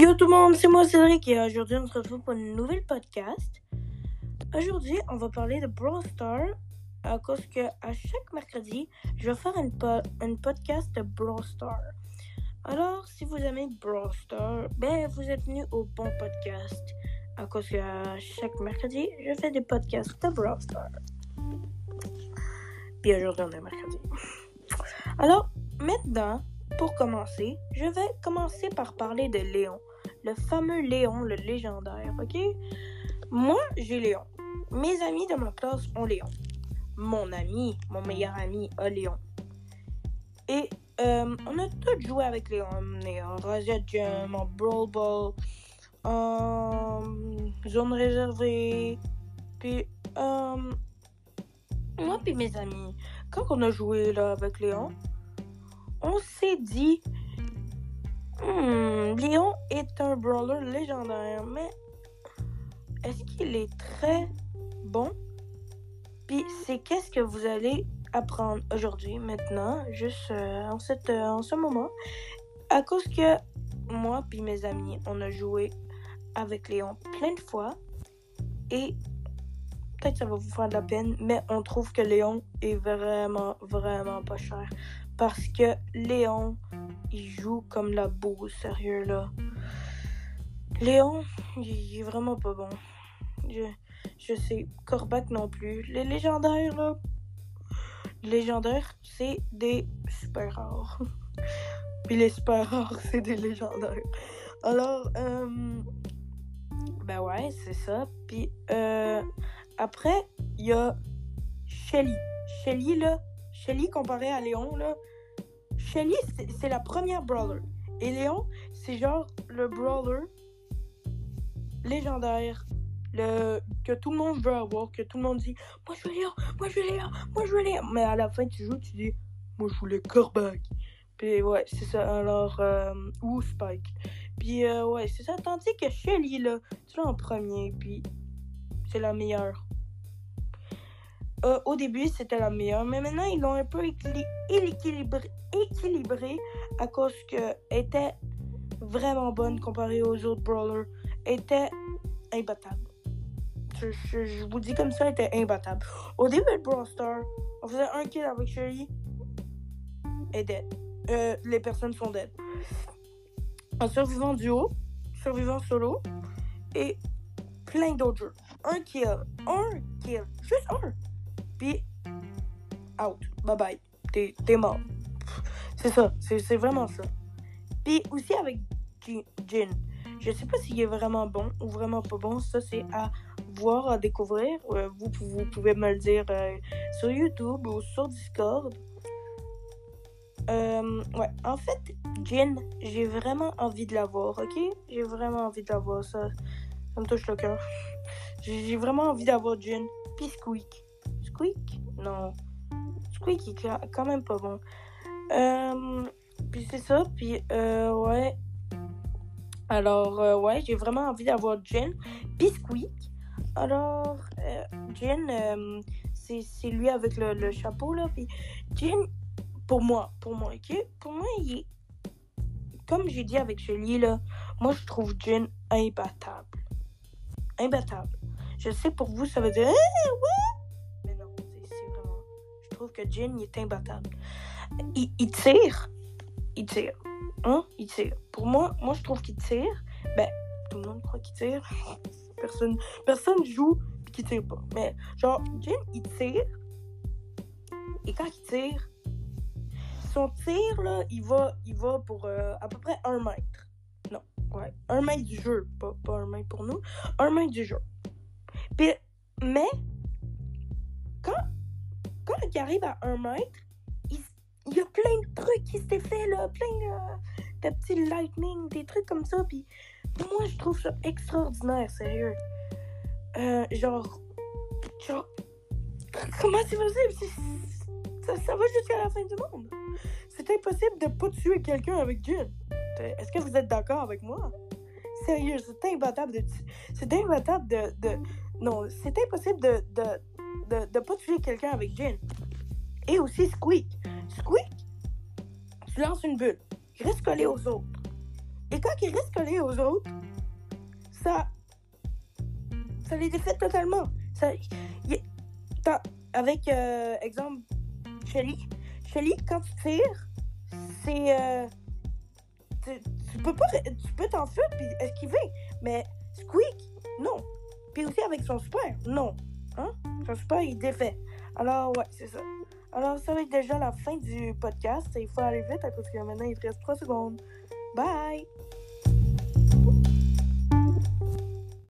Yo tout le monde, c'est moi Cédric et aujourd'hui on se retrouve pour une nouvelle podcast. Aujourd'hui on va parler de Brawl Stars à cause que à chaque mercredi je vais faire une, po- une podcast de Brawl Stars. Alors si vous aimez Brawl Stars, ben vous êtes venu au bon podcast à cause que chaque mercredi je fais des podcasts de Brawl Stars. Puis aujourd'hui on est mercredi. Alors maintenant pour commencer, je vais commencer par parler de Léon. Le fameux Léon, le légendaire, ok? Moi, j'ai Léon. Mes amis de ma classe ont Léon. Mon ami, mon meilleur ami, a Léon. Et euh, on a tous joué avec Léon. On Razia Jam, en Brawl Ball, en zone réservée. Puis, euh, moi puis mes amis, quand on a joué là avec Léon, on s'est dit, Hmm, Léon est un brawler légendaire, mais est-ce qu'il est très bon? Puis c'est qu'est-ce que vous allez apprendre aujourd'hui, maintenant, juste euh, euh, en ce moment, à cause que moi puis mes amis, on a joué avec Léon plein de fois et peut-être ça va vous faire de la peine, mais on trouve que Léon est vraiment, vraiment pas cher. Parce que Léon, il joue comme la boue, sérieux là. Léon, il, est vraiment pas bon. Je, je sais, Corbac non plus. Les légendaires là, légendaires, c'est des super rares. Puis les super rares, c'est des légendaires. Alors, euh, ben ouais, c'est ça. Puis euh, après, il y a Shelly. Shelly là, Shelly comparé à Léon là, Shelly c'est- la première brawler. Et Léon, c'est genre le brawler légendaire. Le, que tout le monde veut avoir, que tout le monde dit Moi je veux Léon, moi je veux Léon, moi je veux Léon. Mais à la fin tu joues, tu dis Moi je voulais Corbac. Puis ouais, c'est ça. Alors, euh, ou Spike. Puis euh, ouais, c'est ça. Tandis que Shelly là, tu l'as en premier, puis c'est la meilleure. Euh, au début, c'était la meilleure, mais maintenant, ils l'ont un peu équili- équilibré, à cause qu'elle était vraiment bonne comparée aux autres brawlers. Elle était imbattable. Je, vous dis comme ça, elle était imbattable. Au début de Brawl Stars, on faisait un kill avec Shelly. Est dead. Euh, les personnes sont dead. En survivant duo, survivant solo et plein d'autres jeux. Un kill, un kill, juste un. Puis, out. Bye bye. T'es, mort. C'est ça. C'est, vraiment ça. Puis aussi avec Ji- Jin. Je sais pas s'il est vraiment bon ou vraiment pas bon. Ça, c'est à voir, à découvrir. Euh, vous, vous pouvez me le dire euh, sur YouTube ou sur Discord. Euh, ouais, en fait, Jin, j'ai vraiment envie de la voir, ok? J'ai vraiment envie de la voir, ça, ça me touche le cœur. J'ai j'ai vraiment envie d'avoir Jin. Puis Squeak. Squeak? Non. Squeak est quand même pas bon. Euh, puis c'est ça, puis euh, ouais. Alors, euh, ouais, j'ai vraiment envie d'avoir Jin. Puis Squeak. Alors, euh, c'est lui avec le, le chapeau, là. Puis Jin, pour moi, pour moi, ok? Pour moi, il est. Comme j'ai dit avec Shelly, là, moi je trouve Jin imbattable. Imbattable. Je sais pour vous, ça veut dire. Ah, ouais! Que Jin, il est imbattable. Il, tire. Il tire. Hein? Il tire. Pour moi, moi je trouve qu'il tire. Ben, tout le monde croit qu'il tire. Personne, personne joue qui tire pas. Mais genre, Jin, il tire. Et quand il tire, son tir, là, il va, il va pour euh, à peu près un mètre. Non, ouais, un mètre du jeu, pas, pas un mètre pour nous, un mètre du jeu. Puis, mais, il arrive à un mètre, il, y a plein de trucs qui s'est fait, là, plein de, de petits lightning, des trucs comme ça, puis moi, je trouve ça extraordinaire, sérieux. Euh, genre, genre, comment c'est possible? Ça, va jusqu'à la fin du monde. C'est impossible de pas tuer quelqu'un avec Jin. Est-ce que vous êtes d'accord avec moi? Sérieux, c'est imbattable de... C'est imbattable de... de... Non, c'est impossible de, de, de, de pas tuer quelqu'un avec Jin. Et aussi Squeak. Squeak, tu lances une bulle. Il reste collé aux autres. Et quand il reste collé aux autres, ça. Ça les défait totalement. Ça, y- avec, euh, exemple, Shelly. Shelly, quand tu tires, c'est. euh, tu, tu peux pas. Tu peux t'enfuir puis esquiver. Mais Squeak, non. Puis aussi avec son super, non. Hein? Son super, il défait. Alors, ouais, c'est ça. Alors, ça va être déjà la fin du podcast. Il faut aller vite parce que maintenant, il te reste 3 secondes. Bye!